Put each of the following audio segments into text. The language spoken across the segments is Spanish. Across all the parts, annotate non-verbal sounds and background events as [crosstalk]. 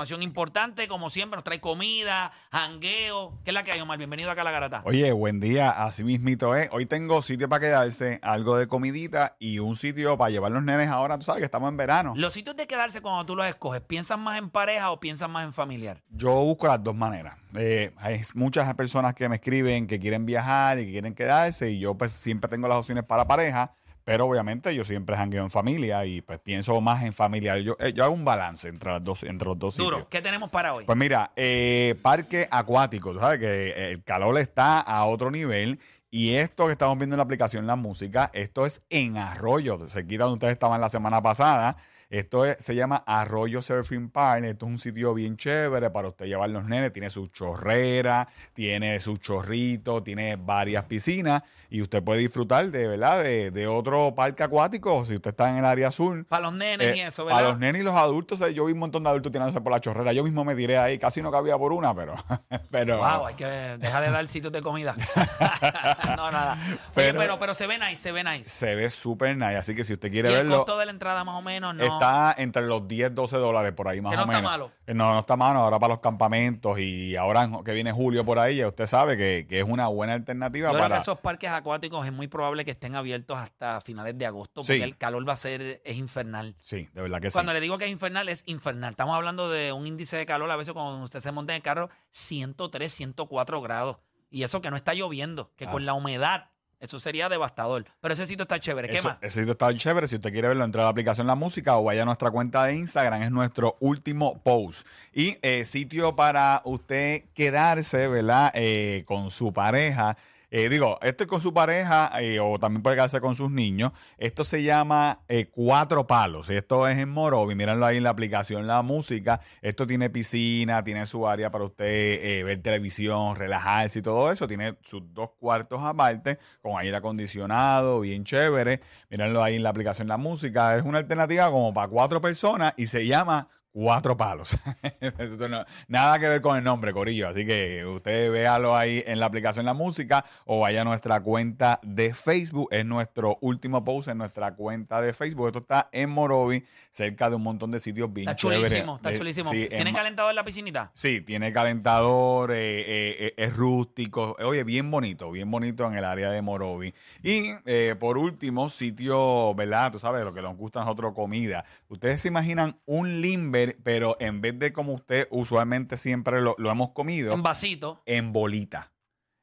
Información importante, como siempre, nos trae comida, jangueo. ¿Qué es la que hay, Omar? Bienvenido acá a la garata. Oye, buen día, así mismito es. Hoy tengo sitio para quedarse, algo de comidita y un sitio para llevar los nenes ahora, tú sabes que estamos en verano. Los sitios de quedarse cuando tú los escoges, ¿piensas más en pareja o piensas más en familiar? Yo busco las dos maneras. Eh, hay muchas personas que me escriben que quieren viajar y que quieren quedarse y yo pues siempre tengo las opciones para pareja. Pero obviamente yo siempre jangueo en familia y pues pienso más en familia. Yo, eh, yo hago un balance entre, las dos, entre los dos Duro, sitios. ¿qué tenemos para hoy? Pues mira, eh, parque acuático, tú sabes que el calor está a otro nivel y esto que estamos viendo en la aplicación, la música, esto es en Arroyo, se quita donde ustedes estaban la semana pasada. Esto es- se llama Arroyo Surfing Park. Esto es un sitio bien chévere para usted llevar los nenes. Tiene su chorrera, tiene su chorrito, tiene varias piscinas y usted puede disfrutar de verdad de, de otro parque acuático si usted está en el área azul. para los nenes y Eh, eso, a ¿verdad? los nenes y los adultos, eh, yo vi un montón de adultos tirándose por la chorrera. Yo mismo me tiré ahí, casi no cabía por una, pero. [laughs] pero Wow, hay que dejar de dar sitios de comida. [laughs] no, nada. Oye, Pero- pero, pero, se ve nice, se ve nice. Se ve súper nice. Así que si usted Y quiere el verlo, costo de la entrada más o menos no. Está entre los 10, 12 dólares por ahí más Que o no está menos. malo. Eh, No, no está malo. Ahora para los campamentos y ahora que viene julio por ahí, ya usted sabe que, que es una buena alternativa Yo creo para. que esos parques acuáticos es muy probable que estén abiertos hasta finales de agosto porque Sí. el calor va a ser es infernal. Sí, de verdad que Cuando sí. le digo que es infernal, es infernal. Estamos hablando de un índice de calor, a veces cuando usted se monta en el carro, 103, 104 grados. Y eso que no está lloviendo, que con la humedad, eso sería devastador. Pero ese sitio está chévere. ¿Qué Eso- más? Ese sitio está chévere. Si usted quiere verlo, entre a la aplicación La Música o vaya a nuestra cuenta de Instagram. Es nuestro último post. Y eh, sitio para usted quedarse, ¿verdad? Eh, con su pareja. Eh, digo, esto es con su pareja eh, o también puede quedarse con sus niños. Esto se llama eh, Cuatro Palos. Esto es en Morovi. Mírenlo ahí en la aplicación La Música. Esto tiene piscina, tiene su área para usted eh, ver televisión, relajarse y todo eso. Tiene sus dos cuartos aparte con aire acondicionado, bien chévere. Mírenlo ahí en la aplicación La Música. Es una alternativa como para cuatro personas y se llama Cuatro palos. [laughs] No- nada que ver con el nombre, Corillo. Así que usted véalo ahí en la aplicación La Música o vaya a nuestra cuenta de Facebook. Es nuestro último post en nuestra cuenta de Facebook. Esto está en Morovi, cerca de un montón de sitios bien Está chéveres. chulísimo, está Eh, chulísimo. sí, ¿Tienen en- calentador en la piscinita? Sí, tiene calentador, eh, eh, eh, es rústico, oye, bien bonito, bien bonito en el área de Morovi. Y eh, por último, sitio, ¿verdad? Tú sabes, lo que nos gusta a nosotros, comida. Ustedes se imaginan un limber, pero en vez de como usted usualmente siempre lo, lo hemos comido, En vasito. en bolita.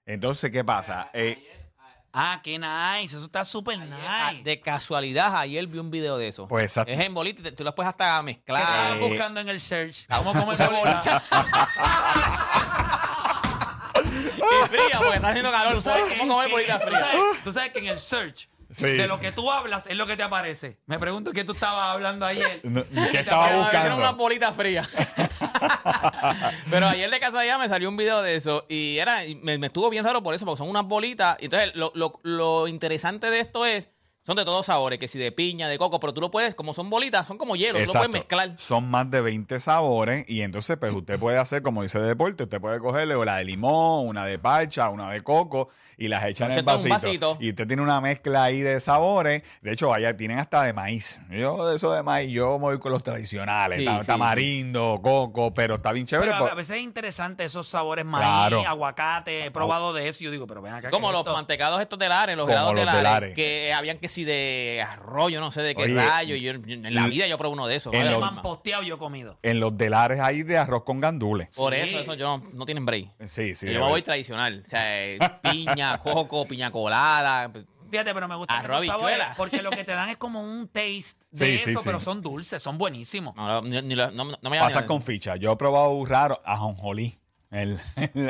Entonces, ¿qué pasa? Eh, Ah, qué nice. Eso está súper Ah, nice. De casualidad, ayer vi un video de eso. Pues, exacto. Es en bolita, te- tú lo puedes hasta ¿Qué estabas mezclar. Eh, buscando en el search? [laughs] ¿Cómo comer bolita? [laughs] Y fría, porque está haciendo calor. Tú sabes ¿Cómo comer bolita tú fría? sabes- Tú sabes que en el search Sí. de lo que tú hablas es lo que te aparece. Me pregunto qué tú estabas hablando ayer. no- ¿Qué estaba aparece? Era una buscando? bolita fría. [laughs] Pero ayer de casualidad me salió un video de eso y era y me, me estuvo bien raro por eso, porque son unas bolitas. Entonces lo, lo- lo interesante de esto es, son de todos sabores, que si de piña, de coco, pero tú lo puedes, como son bolitas, son como hielo, tú lo puedes mezclar. Son más de 20 sabores y entonces pues usted puede hacer, como dice Deporte, usted puede cogerle una de limón, una de parcha, una de coco y las echan en el vasito. vasito. Y usted tiene una mezcla ahí de sabores. De hecho, allá tienen hasta de maíz. Yo de eso de maíz, yo me voy con los tradicionales. Sí, ta- sí, tamarindo, coco, pero está bien chévere. Pero a- veces es interesante esos sabores maíz, Claro. aguacate. He probado de eso y yo digo, pero ven acá. Como ¿qué es los esto? mantecados estos de Lares, los helados de los de Lares, Lares. que habían que si de arroyo, no sé de qué Oye, rayo. yo- yo- en la vida yo probé uno de esos. en ¿vale? los- posteado yo he comido. En los delares hay de arroz con gandules. Por Sí. eso, eso yo no, no tienen break. Sí, sí. yo me voy tradicional. O sea, eh, piña, [laughs] coco, piña colada. Fíjate, pero me gusta Arroz, esos sabores habichuela. porque lo que te dan es como un taste de Sí, eso, sí, sí. pero son dulces, son buenísimos. No, no, ni- ni lo- no, no me Pasa llaman- con ficha. Yo he probado un raro ajonjolí. En,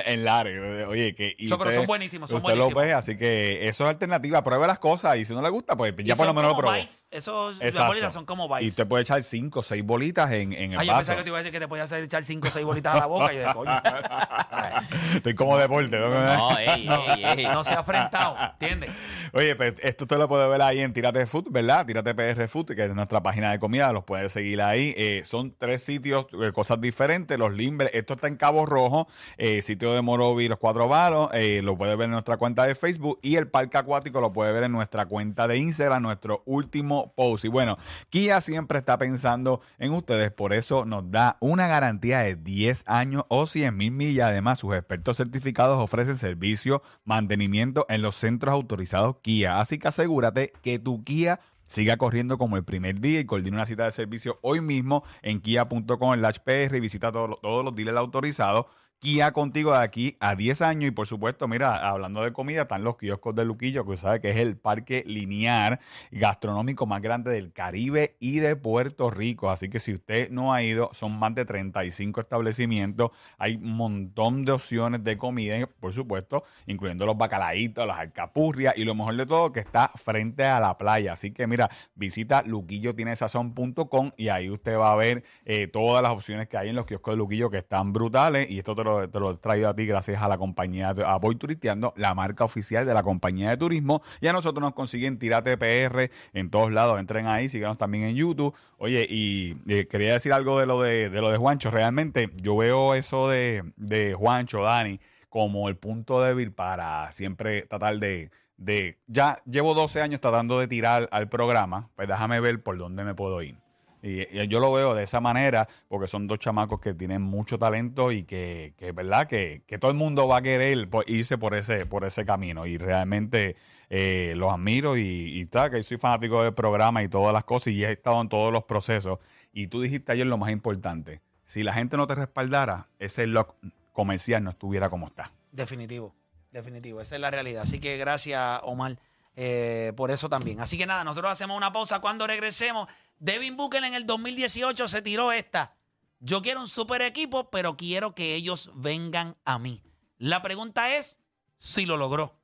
en Lares. Oye, que. y So, pero usted- son buenísimos, son usted lo buenísimos. ve, así que eso es alternativa. Pruebe las cosas y si no le gusta, pues ya por lo menos lo probó. bites, Esos, las Exacto. bolitas son como bites. Y usted puede echar cinco o seis bolitas en, en el Ay, yo vaso. pensaba que te iba a decir que te podías hacer echar 5 o 6 bolitas a la boca y yo de coño. [laughs] Estoy como deporte. ¿no? No, ey, [laughs] ey, ey. No se ha afrentado, ¿entiendes? Oye, pues esto usted lo puede ver ahí en Tírate Food, ¿verdad? Tírate PR Food, que es nuestra página de comida, los puede seguir ahí. Eh, son tres sitios, eh, cosas diferentes. Los Limber, esto está en Cabo Rojo, eh, sitio de Morovi, los cuatro varos, eh, lo puede ver en nuestra cuenta de Facebook y el parque acuático lo puede ver en nuestra cuenta de Instagram, nuestro último post. Y bueno, Kia siempre está pensando en ustedes, por eso nos da una garantía de 10 años o 100 mil millas. Además, sus expertos certificados ofrecen servicio, mantenimiento en los centros autorizados Kia. Así que asegúrate que tu Kia Siga corriendo como el primer día y coordina una cita de servicio hoy mismo en kia.com en la HPR y visita todos, todos los dealers autorizados Kia contigo de aquí a 10 años. Y por supuesto, mira, hablando de comida, están los kioscos de Luquillo, que sabe que es el parque lineal gastronómico más grande del Caribe y de Puerto Rico. Así que si usted no ha ido, son más de 35 establecimientos. Hay un montón de opciones de comida, por supuesto, incluyendo los bacalaitos, las alcapurrias y lo mejor de todo, que está frente a la playa. Así que mira, visita luquillotinesazón.com y ahí usted va a ver eh, todas las opciones que hay en los kioscos de Luquillo que están brutales. Y esto te te lo he traído a ti gracias a la compañía, a Voy Turisteando, la marca oficial de la compañía de turismo. Y a nosotros nos consiguen Tirate PR en todos lados. Entren ahí, síganos también en YouTube. Oye, y quería decir algo de lo de, lo de Juancho. Realmente yo veo eso de, de Juancho, Dani, como el punto débil para siempre tratar de de ya llevo 12 años tratando de tirar al programa, pues déjame ver por dónde me puedo ir. Y, yo lo veo de esa manera porque son dos chamacos que tienen mucho talento y que, que verdad que, todo el mundo va a querer irse por ese, por ese camino. Y realmente eh, los admiro y, y está, que soy fanático del programa y todas las cosas y he estado en todos los procesos. Y tú dijiste ayer lo más importante. Si la gente no te respaldara, ese lock comercial no estuviera como está. Definitivo, definitivo. Esa es la realidad. Así que gracias, Omar. Eh, por eso también. Así que nada, nosotros hacemos una pausa. Cuando regresemos, Devin Booker en el 2018 se tiró esta. Yo quiero un super equipo, pero quiero que ellos vengan a mí. La pregunta es si lo logró.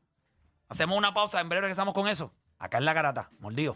Hacemos una pausa, en breve regresamos con eso. Acá en la garata, mordido.